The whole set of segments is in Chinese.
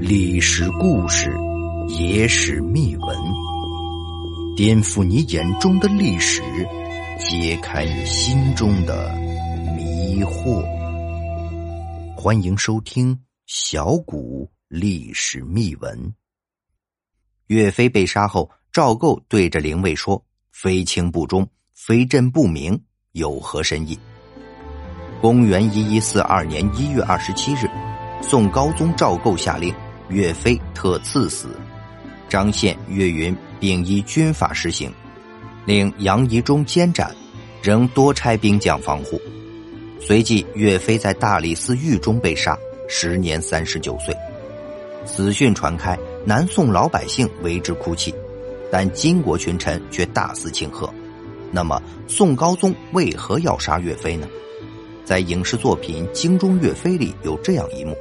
历史故事，野史秘闻，颠覆你眼中的历史，揭开你心中的迷惑。欢迎收听《小谷历史秘闻》。岳飞被杀后，赵构对着灵位说：“非卿不忠，非朕不明，有何深意？”公元一一四二年一月二十七日，宋高宗赵构下令，岳飞特赐死。张宪、岳云并依军法施行，令杨仪忠监斩，仍多差兵将防护。随即，岳飞在大理寺狱中被杀，时年三十九岁。死讯传开，南宋老百姓为之哭泣，但金国群臣却大肆庆贺。那么，宋高宗为何要杀岳飞呢？在影视作品《京中岳飞》里有这样一幕：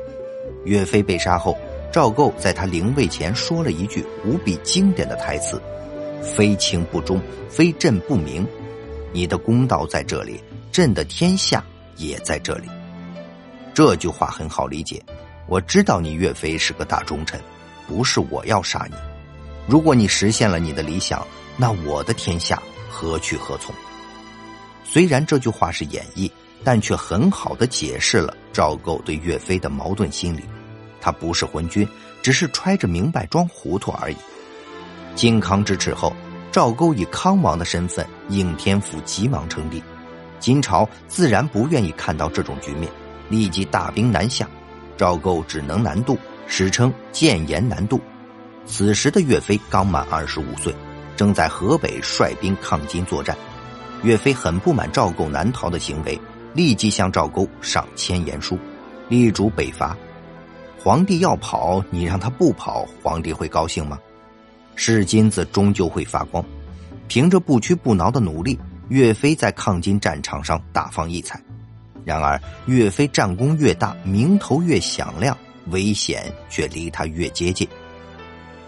岳飞被杀后，赵构在他灵位前说了一句无比经典的台词：“非卿不忠，非朕不明。你的公道在这里，朕的天下也在这里。”这句话很好理解。我知道你岳飞是个大忠臣，不是我要杀你。如果你实现了你的理想，那我的天下何去何从？虽然这句话是演绎。但却很好的解释了赵构对岳飞的矛盾心理，他不是昏君，只是揣着明白装糊涂而已。靖康之耻后，赵构以康王的身份应天府急忙称帝，金朝自然不愿意看到这种局面，立即大兵南下，赵构只能南渡，史称建言南渡。此时的岳飞刚满二十五岁，正在河北率兵抗金作战，岳飞很不满赵构南逃的行为。立即向赵构上千言书，力主北伐。皇帝要跑，你让他不跑，皇帝会高兴吗？是金子终究会发光。凭着不屈不挠的努力，岳飞在抗金战场上大放异彩。然而，岳飞战功越大，名头越响亮，危险却离他越接近。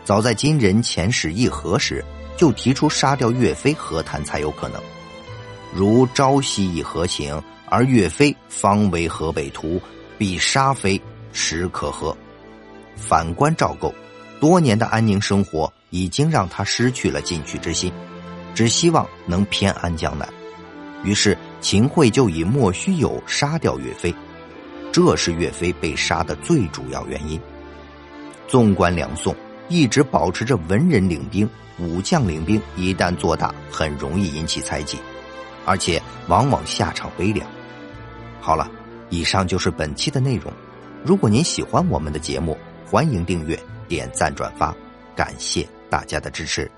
早在金人遣使议和时，就提出杀掉岳飞和谈才有可能。如朝夕议和情。而岳飞方为河北图，必杀飞，实可和。反观赵构，多年的安宁生活已经让他失去了进取之心，只希望能偏安江南。于是秦桧就以莫须有杀掉岳飞，这是岳飞被杀的最主要原因。纵观两宋，一直保持着文人领兵、武将领兵，一旦做大，很容易引起猜忌，而且往往下场悲凉。好了，以上就是本期的内容。如果您喜欢我们的节目，欢迎订阅、点赞、转发，感谢大家的支持。